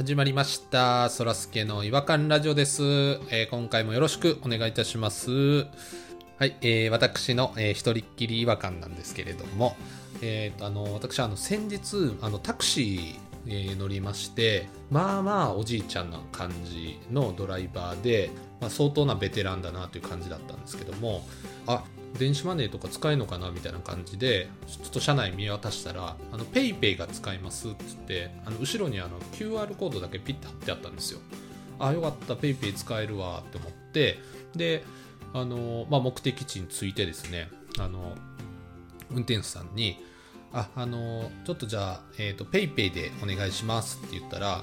始まりました。そらすけの違和感ラジオです、えー今回もよろしくお願いいたします。はい、えー私の、えー一人っきり違和感なんですけれども、えーとあの私あの先日あのタクシー、えー乗りましてまあまあおじいちゃんな感じのドライバーで、まあ、相当なベテランだなという感じだったんですけどもあ電子マネーとか使えるのかなみたいな感じでちょっと車内見渡したら「あのペイペイが使えます」っつってあの後ろにあの QR コードだけピッて貼ってあったんですよ。あよかったペイペイ使えるわって思ってであの、まあ、目的地に着いてですねあの運転手さんに「ああのちょっとじゃあ、えー、とペイペイでお願いします」って言ったら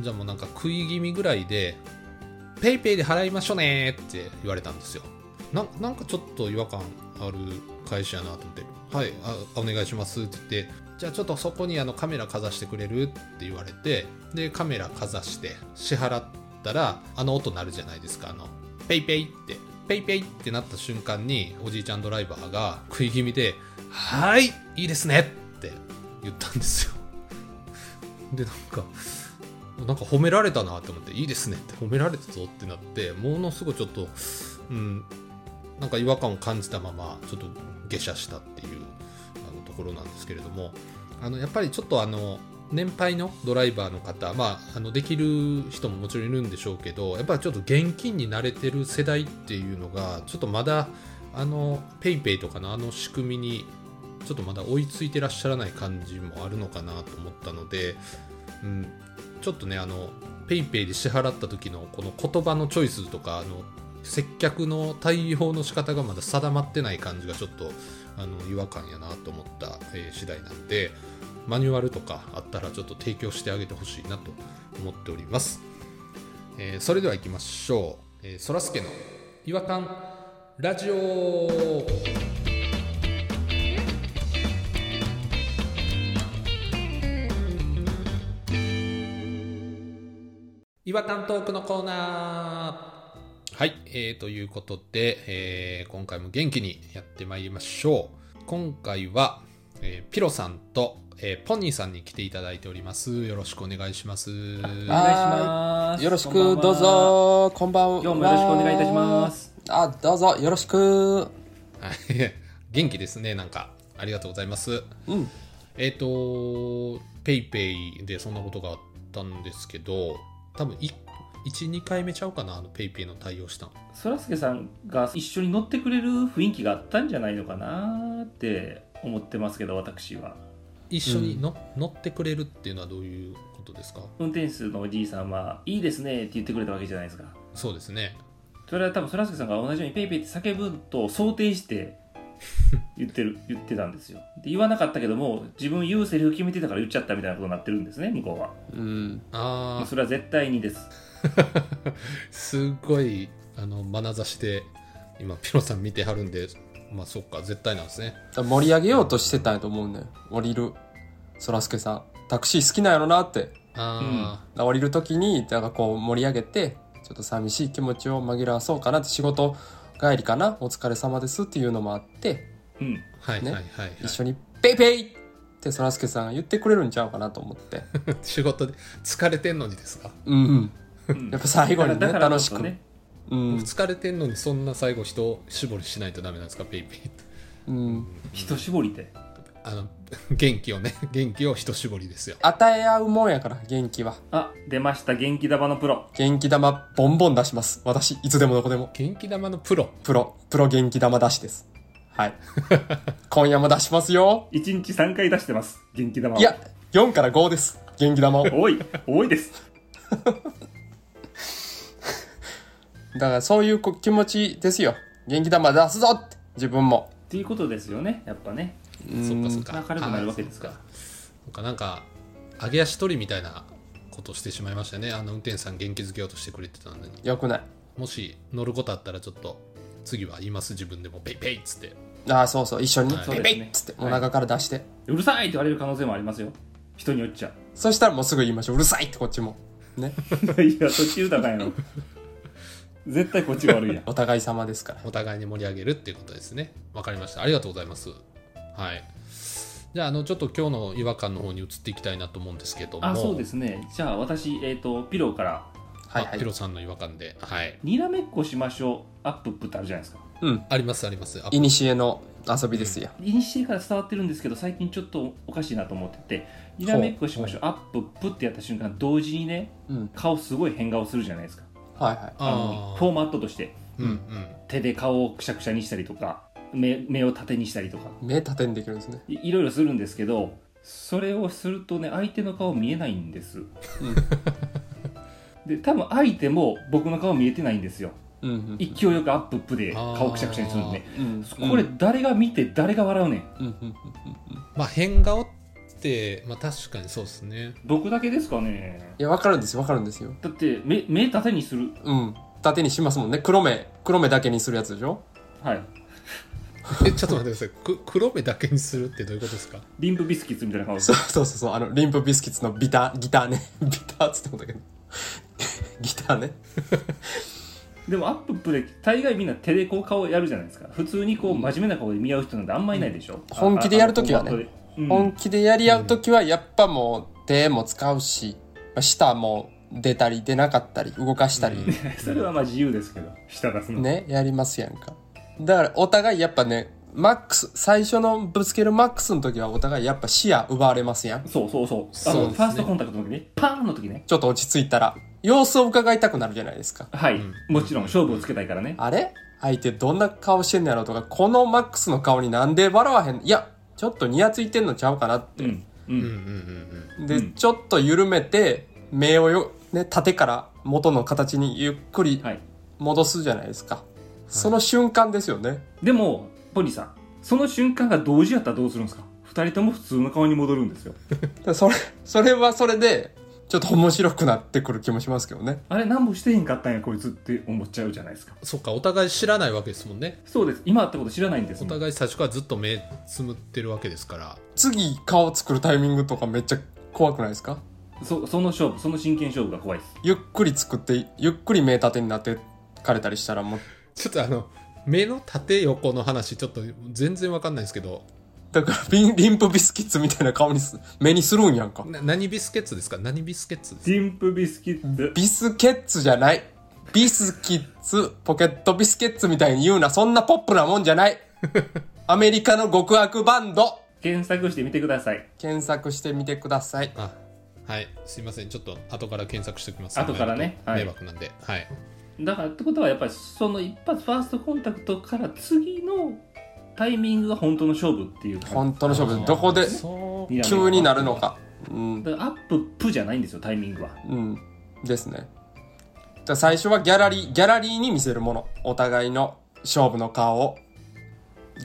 じゃあもうなんか食い気味ぐらいで「ペイペイで払いましょうね」って言われたんですよ。ななんかちょっと違和感ある会社やなと思って「はいあお願いします」って言って「じゃあちょっとそこにあのカメラかざしてくれる?」って言われてでカメラかざして支払ったらあの音鳴るじゃないですか。あの「ペイペイ」って「ペイペイ」ってなった瞬間におじいちゃんドライバーが食い気味で「はいいいですね」って言ったんですよ。でなんかなんか褒められたなって思って「いいですね」って褒められたぞってなってものすごいちょっとうんなんか違和感を感じたままちょっと下車したっていうあのところなんですけれどもあのやっぱりちょっとあの年配のドライバーの方、まあ、あのできる人ももちろんいるんでしょうけどやっぱりちょっと現金に慣れてる世代っていうのがちょっとまだあの PayPay とかのあの仕組みにちょっとまだ追いついてらっしゃらない感じもあるのかなと思ったので、うん、ちょっとねあの PayPay で支払った時のこの言葉のチョイスとかあの接客の対応の仕方がまだ定まってない感じがちょっとあの違和感やなと思った、えー次第なんでマニュアルとかあったらちょっと提供してあげてほしいなと思っております、えーそれでは行きましょう、えー、そらすけの違和感ラジオ。違和感トークのコーナー。はい、えー、ということで、えー今回も元気にやってまいりましょう。今回は、えーピロさんと、えーポニーさんに来ていただいております。よろしくお願いします。お願いしはます。よろしくどう。ぞ。こんばんは。今日もよろしくお願いいたします。あどうぞ。よろしく。は い元気ですね。なんかありがとうございます。うん。えっ、とペイペイでそんなことがあったんですけど多分12回目ちゃうかなあのペイペイの対応したのそらすけさんが一緒に乗ってくれる雰囲気があったんじゃないのかなって思ってますけど、私は。一緒にの、乗ってくれるっていうのはどういうことですか？運転手のおじいさんは、いいですねって言ってくれたわけじゃないですか。そうですねそれは多分そらすけさんが同じようにペイペイって叫ぶと想定して言ってる、言ってたんですよ。で言わなかったけども、自分言うセリフ決めてたから言っちゃったみたいなことになってるんですね、向こうは。うんあそれは絶対にです。あ すごいあの眼差しで今ピロさん見てはるんでまあそっか絶対なんですね。盛り上げようとしてたんやと思うん。だよ降りる。そらすけさん。タクシー好きなんやろなって。あ降りる時になんかこう盛り上げてちょっと寂しい気持ちを紛らわそうかなって仕事帰りかな。お疲れ様ですっていうのもあって。うん。あ、はいねはいはい、はい、一緒に「ペイペイ!」ってそらすけさんが言ってくれるんちゃうかなと思って。仕事で疲れてんのにですか、うんうんうんやっぱ最後にね楽しくそね。うん。疲れてんのにそんな最後一絞りしないとダメなんですか？ペイペイってうん。一絞りって？あの元気をね。元気を一絞りですよ。与え合うもんやから元気は。あ、出ました。元気玉のプロ。元気玉ボンボン出します。私いつでもどこでも。元気玉のプロ？プロ。プロ元気玉出しです。はい。今夜も出しますよ。1日3回出してます。元気玉を。いや4から5です。元気玉を。多い。多いです。らそういうこ気持ちですよ。元気玉出すぞって自分も。っていうことですよね。やっぱね。そっかそっか。明るくなるわけですか。らあそっか。なんか揚げ足取りみたいなことしてしまいましたね。あの運転手さん元気づけようとしてくれてたのに。よくない。もし乗ることあったらちょっと次は言います。自分でもペイペイっつって。ああそうそう。一緒に。はい。ペイペイっつって。お腹から出して、うるさいって言われる可能性もありますよ。人によっちゃ。そしたらもうすぐ言いましょう。うるさいってこっちも。ね。いや、そっち言うたかんやろ。絶対こっちが悪いやん。お互い様ですからお互いに盛り上げるっていうことですね。わかりました。ありがとうございます。はい。じゃああのちょっと今日の違和感の方に移っていきたいなと思うんですけども。あそうですね。じゃあ私、えー、とピローから。はいはいあピロさんの違和感で。はい「にらめっこしましょう。アップップ」ってあるじゃないですか。うんありますあります。あいにしえの遊びですよ、イニシエから伝わってるんですけど最近ちょっとおかしいなと思ってて「にらめっこしましょう。アップップ」ってやった瞬間同時にねうん。顔すごい変顔するじゃないですかはいはい。あのフォーマットとして。うんうん。手で顔をくしゃくしゃにしたりとか目目を縦にしたりとか。目縦にできるんですね。いいろいろするんですけどそれをするとね相手の顔見えないんです、で多分相手も僕の顔見えてないんですよ。うんうん勢いよくアップップで顔くしゃくしゃにするんで。うんこれ誰が見て誰が笑うねん。うんうんうんまあ変顔ってまあ確かにそうですね。僕だけですかね。いや分かるんですよ分かるんですよ。だって目目縦にする。うん。縦にしますもんね。黒目。黒目だけにするやつでしょ？はい。えちょっと待ってください。く黒目だけにするってどういうことですか？リンプビスキッツみたいな顔そうそうそうそう。あのリンプビスキッツのビタギターね。ビターっつってもだけど。ギターね。でもアップップで大概みんな手でこう顔やるじゃないですか。普通にこう真面目な顔で見合う人なんてあんまいないでしょ、本気でやるときはね本気でやり合う時はやっぱもう手も使うしまあ舌も出たり出なかったり動かしたり。それはまあ自由ですけど舌出すの。ねやりますやんか。だからお互いやっぱねマックス最初のぶつけるマックスの時はお互いやっぱ視野奪われますやん。そうそうそう。あそうですね。のファーストコンタクトの時ね。パーンの時ね。ちょっと落ち着いたら様子を伺いたくなるじゃないですか。はい、うん。もちろん勝負をつけたいからね。あれ？相手どんな顔してんのやろとかこのマックスの顔になんで笑わへん？いやちょっとニヤついてんのちゃうかなって、うん。ううん。で、うん。ちょっと緩めて目をよ、ね、縦から元の形にゆっくりはい。戻すじゃないですか、その瞬間ですよね。でもポニーさんその瞬間が同時やったらどうするんですか？二人とも普通の顔に戻るんですよ。で それそれはそれでちょっと面白くなってくる気もしますけどね。あれ何もしてへんかったんやこいつって思っちゃうじゃないですか。そっかお互い知らないわけですもんね。そうです今あったこと知らないんですおもん。互い最初からずっと目つむってるわけですから。次顔作るタイミングとかめっちゃ怖くないですか？そその勝負その真剣勝負が怖いです。ゆっくり作ってゆっくり目縦になってかれたりしたらもう。ちょっとあの目の縦横の話ちょっと全然わかんないですけどだからリンリンプビスキッツみたいな顔にす目にするんやんか。な何ビスケッツですか？何ビスケッツですか？ディンプビスキッツ。ビスケッツじゃない。ビスキッツポケットビスケッツみたいに言うな。そんなポップなもんじゃない。アメリカの極悪バンド。検索してみてください。検索してみてください。あはい。すいません。ちょっと後から検索しておきます。後からね。はい。迷惑なんで。はい。だからってことはやっぱりその一発ファーストコンタクトから次のタイミングが本当の勝負っていう感本当の勝負。どこでそうじ急になるのか。うんだからアッププじゃないんですよタイミングは。うん。ですね。だから最初はギャラリーギャラリーに見せるもの。お互いの勝負の顔を。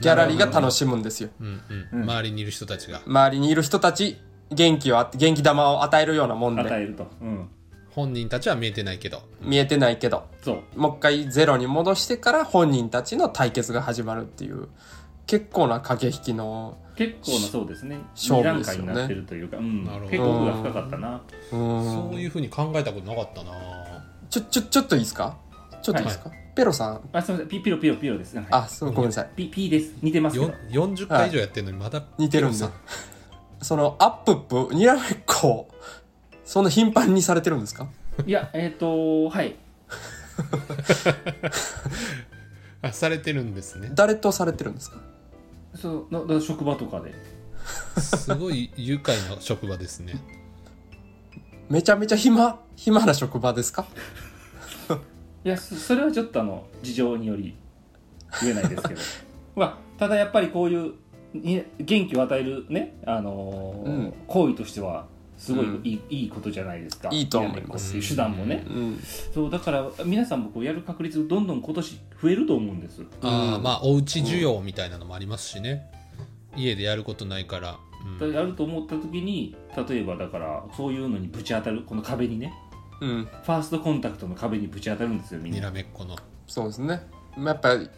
ギャラリーが楽しむんですよ。うんうん。うん。周りにいる人たちが。周りにいる人たち元気をあ元気玉を与えるようなもんで。与えると。うん。本人たちは見えてないけど。見えてないけど。そう。もう一回ゼロに戻してから本人たちの対決が始まるっていう結構な駆け引きの結構なそうですね。勝負ですよね。階になってるというか、うん。なるほど。結構奥が深かったな。そういうふうに考えたことなかったな。ちょちょちょっといいですか？ちょっといいですか、ペロさん。あすみません。ピピロピロピロです、はい、あそうごめんなさい。ピピです。似てますけよど40回以上やってるのにまだ似てるんだ。ピロそのアップップにらめっこそんな頻繁にされてるんですか？いやえっ、とはい。あされてるんですね。誰とされてるんですか？そうなな職場とかで。すごい愉快な職場ですね。めちゃめちゃ暇暇な職場ですか？いやそそれはちょっとあの事情により言えないですけど。まあただやっぱりこういうに元気を与えるね、あのーうん。行為としてはすごいうん。いい,、いいことじゃないですか。いいと思います。手段もね、うん。そうだから皆さんもこうやる確率どんどん今年増えると思うんです。ああうん。まあおうち需要みたいなのもありますしね。家でやることないから、うん。やると思った時に例えばだからそういうのにぶち当たるこの壁にね。うん。ファーストコンタクトの壁にぶち当たるんですよみんにならめっこの。そうですね。やっぱり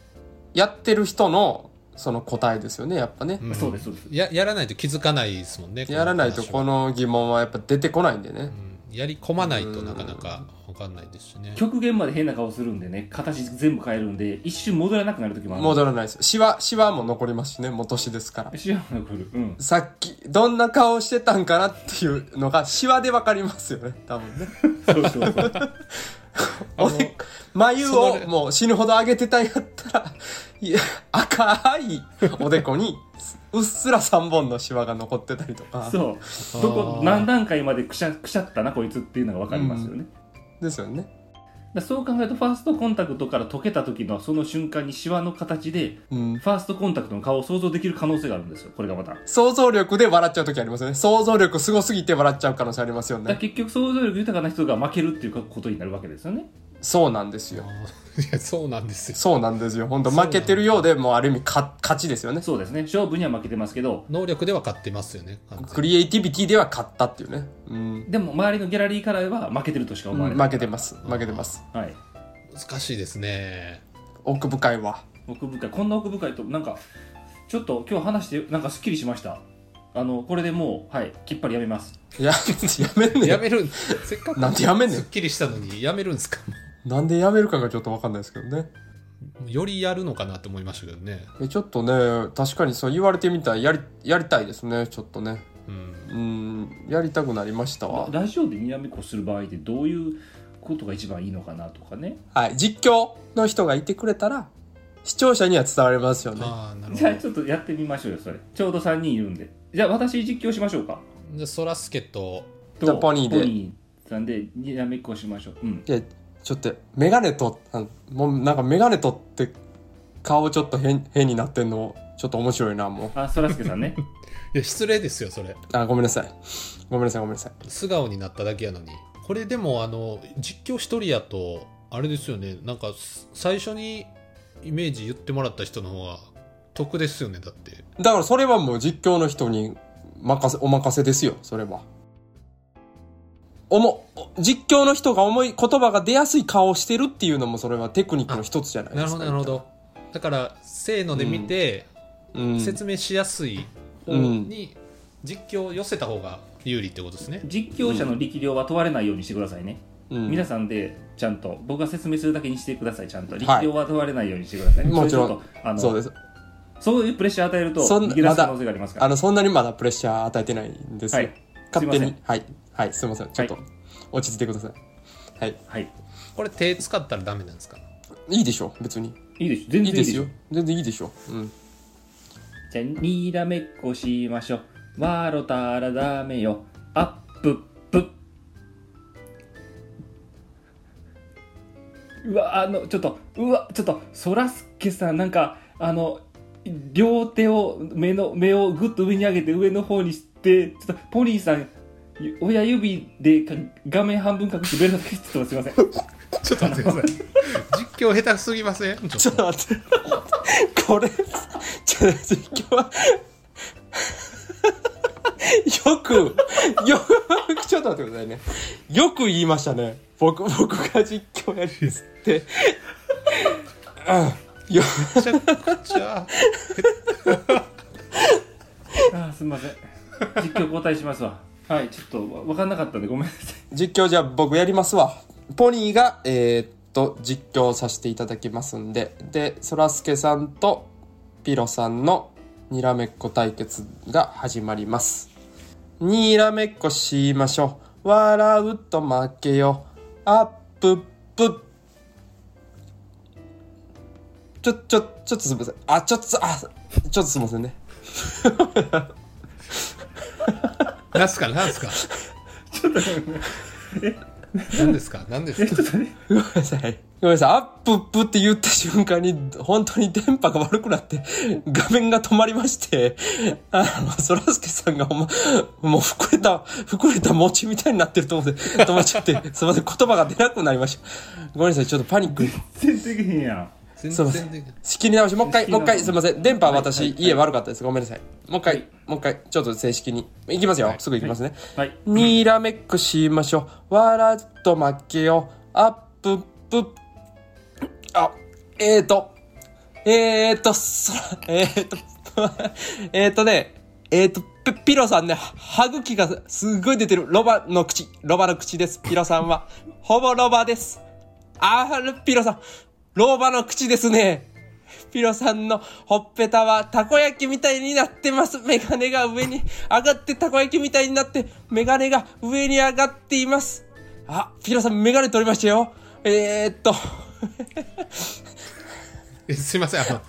やってる人のその答えですよねやっぱね、うん。そうですそうです。ややらないと気づかないですもんねやらないとこの疑問はやっぱ出てこないんでね、やり込まないとなかなか。わかんないですしね。極限まで変な顔するんでね形全部変えるんで一瞬戻らなくなる時もある戻らないです。シワ、シワも残りますしね、元年ですから。シワも残るうんさっき、どんな顔してたんかなっていうのが、シワでわかりますよね、多分ね。そうそうそう 眉をもう死ぬほど上げてたんやったら、いや、赤いおでこに、うっすら3本のシワが残ってたりとか。そうどこ何段階までくしゃくしゃったなこいつっていうのが分かりますよね、ですよね。だそう考えるとファーストコンタクトから溶けた時のその瞬間にシワの形でうん。ファーストコンタクトの顔を想像できる可能性があるんですよこれがまた想像力で笑っちゃう時ありますよね。想像力すごすぎて笑っちゃう可能性ありますよらね。結局想像力豊かな人が負けるっていうことになるわけですよねそうなんですよ。いやそうなんですよ。そうなんですよ。本当負けてるようで、もうある意味か勝ちですよね。そうですね勝負には負けてますけど能力では勝ってますよね。完全にクリエイティビティでは勝ったっていうね。うん。でも周りのギャラリーからは負けてるとしか思われない、負けてます。負けてます。はい難しいですね。奥深いわ。奥深いこんな奥深いとなんかちょっと今日話してなんかすっきりしましたあのこれでもうはいきっぱりやめますいや、やめんねん。やめるん、せっかくなんでやめんねんすっきりしたのにやめるんですか？なんでやめるかがちょっとわかんないですけどね。よりやるのかなって思いましたけどね。えちょっとね、確かにそう言われてみたらやり、やりたいですね、ちょっとね。うん。うん、やりたくなりましたわ。ラジオでにらめっこする場合ってどういうことが一番いいのかなとかねはい。実況の人がいてくれたら、視聴者には伝わりますよね。ああ、なるほじゃあど。ちょっとやってみましょうよそれちょうど3人いるんでじゃあ私実況しましょうかで、ソラスケと、じゃあポニーでポニーさんでにらめっこしましょううんちょっと、メガネと、もうなんかメガネ取って、顔ちょっと変、変になってんの、ちょっと面白いな、もう。あそらすけさんね いや、失礼ですよ、それ。あ、ごめんなさい。ごめんなさい、ごめんなさい。素顔になっただけやのに。これでも、あの、実況一人やと、あれですよね、なんか、最初にイメージ言ってもらった人の方が得ですよね、だって。だからそれはもう実況の人に任せ、お任せですよ、それは。おも、実況の人が思い、言葉が出やすい顔をしてるっていうのもそれはテクニックの一つじゃないですか。なるほど、なるほど。だから、せーので見て、うん。説明しやすい方に実況を寄せた方が有利ってことですね。実況者の力量は問われないようにしてくださいね、うん皆さんでちゃんと僕が説明するだけにしてくださいちゃんとい力量は問われないようにしてください、もちろんあのそうです。そういうプレッシャー与えるとそん逃げ出すまだ可能性がありますからあの、そんなにまだプレッシャー与えてないんですよ。はい勝手に。はい。はい、すいません。ちょっと、落ち着いてください。はい。はいこれ手使ったらダメなんですか？いいでしょ、別に。いいです全然いいですすよいいでよ。全然いいでしょ。うん。じゃあにらめっこしましょう笑ったらダメよアップップうわあのちょっとうわちょっとそらすけさんなんかあの両手を目の目をぐっと上に上げて上の方にしてちょっとポニーさん親指でか画面半分隠してベルトだけちょっとすいませんちょっと待ってください。実況下手すぎません？ちちょっと待って。これ、ちょ実況は、よく、よく、ちょっと待ってくださいね。よく言いましたね。僕、僕が実況やるんですって。うん。よ、めちゃくちゃ。あーすみません実況交代しますわはいちょっと分かんなかったんでごめんなさい実況じゃあ僕やりますわ。ポニーが、えーっと、実況させていただきますんで。で、そらすけさんとピロさんのにらめっこ対決が始まります。にらめっこしましょう。笑うと負けよ。アップップ。ちょ、ちょ、ちょっとすみません。あ、ちょっと、あ、ちょっとすみませんね。なんすかなんすか？ちょっと、何ですか？何ですかごめんなさい。ごめんなさい。アップップって言った瞬間に、本当に電波が悪くなって、画面が止まりまして、あの、そらすけさんがほんま、もう膨れた、膨れた餅みたいになってると思って、止まっちゃって、すいません、言葉が出なくなりました。ごめんなさい、ちょっとパニック。全然できへんやん全すいません然で仕切り直し、もう一回、もう一回、すいません。電波ははい私、はい家悪かったです。ごめんなさい。もう一回、はいもう一回、ちょっと正式に。いきますよ。はいすぐいきますね。はいにらめっこしましょう。笑っと負けよ。アップップ。あ、えーと。えーと、そら、えーと、えーとね、えっ、と、ピピロさんね、歯茎がすっごい出てる。ロバの口。ロバの口です。ピロさんは。ほぼロバです。あー、ピロさん。ロバの口ですね。ピロさんのほっぺたはたこ焼きみたいになってます。メガネが上に上がってたこ焼きみたいになって、メガネが上に上がっています。あ、ピロさんメガネ取りましたよ。えー、っと、えすいませんあの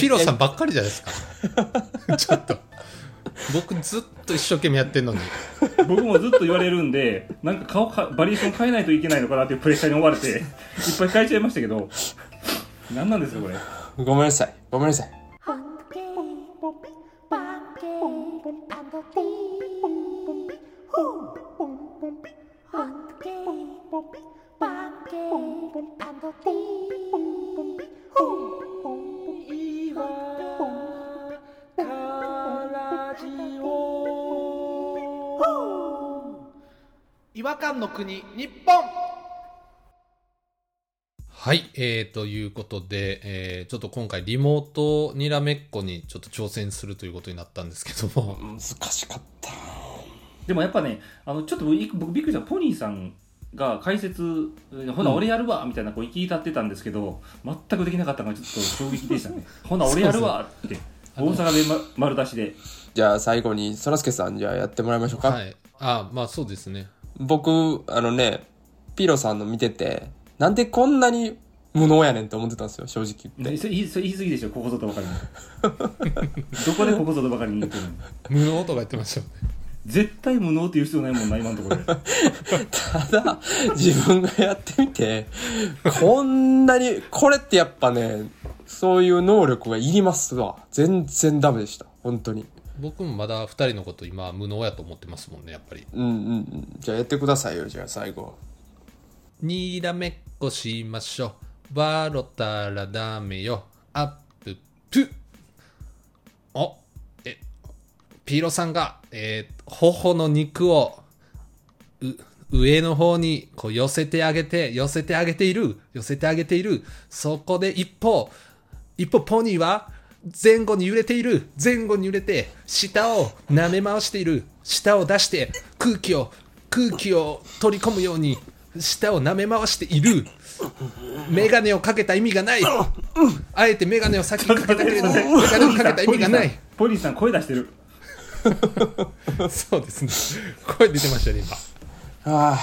ピロさんばっかりじゃないですか ちょっと僕ずっと一生懸命やってんのに僕もずっと言われるんでなんか顔かバリエーション変えないといけないのかなっていうプレッシャーに追われていっぱい変えちゃいましたけど何なんですかこれごめんなさい。ごめんなさい。違和感の国日本。はい、えー、ということで、えーちょっと今回リモートにらめっこにちょっと挑戦するということになったんですけども。難しかった。でもやっぱねあのちょっと僕僕びっくりしたポニーさんが解説ほな俺やるわみたいなこう言い立ってたんですけど全くできなかったのがちょっと衝撃でしたね。ほな俺やるわって大阪で、ま、丸出しで。じゃあ最後に、そらすけさんじゃあやってもらいましょうか。はい。あまあそうですね僕、あのね、ピロさんの見てて、なんでこんなに無能やねんって思ってたんですよ、正直言って。それ言いそれ言い過ぎでしょここぞとばかりに どこでここぞとばかりに言ってるの？無能とか言ってましたよね絶対無能って言う必要ないもんな今のところで ただ、自分がやってみて、こんなに、これってやっぱね、そういう能力がいりますわ。全然ダメでした。本当に。僕もまだ2人のこと今無能やと思ってますもんねやっぱり。うんうんうん。じゃあやってくださいよ、じゃあ最後。にらめっこしましょう。笑ったらダメよ。アップ。プ。おえピーロさんがえー頬の肉をう上の方にこう寄せてあげて寄せてあげている寄せてあげている。そこで一方一方ポニーは前後に揺れている。前後に揺れて下を舐め回している。下を出して空気を空気を取り込むように下を舐め回している。メガネをかけた意味がない。あえてメガネを先にかけたけれどメガネをかけた意味がない。ポニーさん声出してる。そうですね。声出てましたね今。ああ、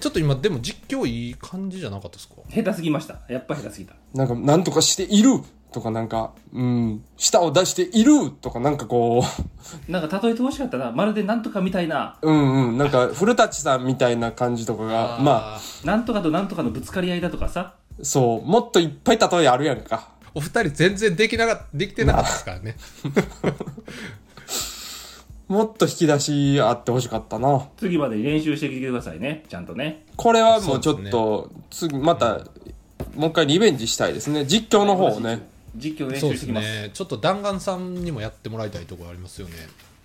ちょっと今でも実況いい感じじゃなかったですか？下手すぎました。やっぱ下手すぎた。なんか、なんとかしているとかなんか、うん、舌を出しているとかなんかこなんか例えてほしかったな。まるでなんとかみたいな。う、うんうん、なんか古舘さんみたいな感じとかが、まあ、なんとかとなんとかのぶつかり合いだとかさ。そう、もっといっぱい例えあるやんか。お二人全然できなかできてなかったですからね。もっと引き出しあってほしかったな。次まで練習してきてくださいね。ちゃんとね。これはもうちょっと、次、また、もう一回リベンジしたいですね。実況の方をね。実況練そうです習してきますねちょっと弾丸さんにもやってもらいたいところありますよね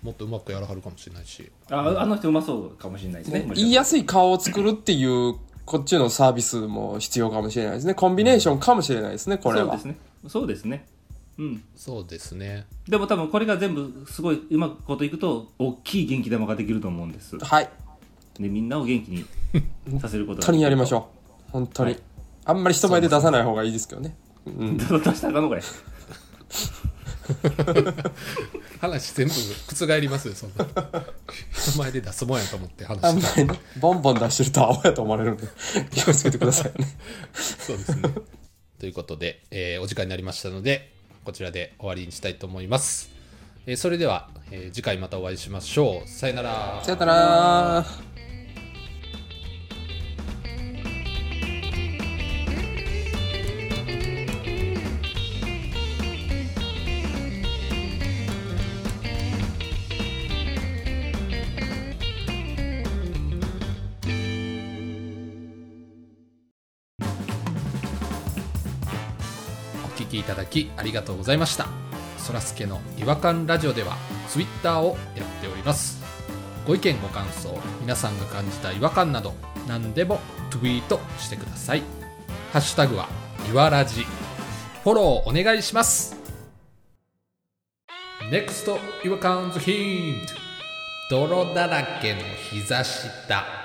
もっとうまくやらはるかもしれないしああの人うまそうかもしれないですねね言いやすい顔を作るっていう、こっちのサービスも必要かもしれないですね。コンビネーションかもしれないですね、これはそうです。ねそうですねうんそうですねでも多分これが全部すごいうまくこといくと大きい元気玉ができると思うんですはい。でみんなを元気にさせることが本当にやりましょう。本当に。はいあんまり人前で出さない方がいいですけどね。うん。う出したらあかんのかい。話全部覆りますよそんな。人前で出すもんやと思って話あんしてまりね、ボンボン出してると青やと思われるんで、気をつけてくださいね。そうですね。ということで、えーお時間になりましたのでこちらで終わりにしたいと思います、えーそれでは、えー次回またお会いしましょう。さよなら。さよなら。きいただきありがとうございました。そらすけの違和感ラジオではツイッターをやっております。ご意見ご感想皆さんが感じた違和感など何でもツイートしてください。ハッシュタグはいわらじフォローお願いします。NEXT 違和感ズヒント。泥だらけの膝下。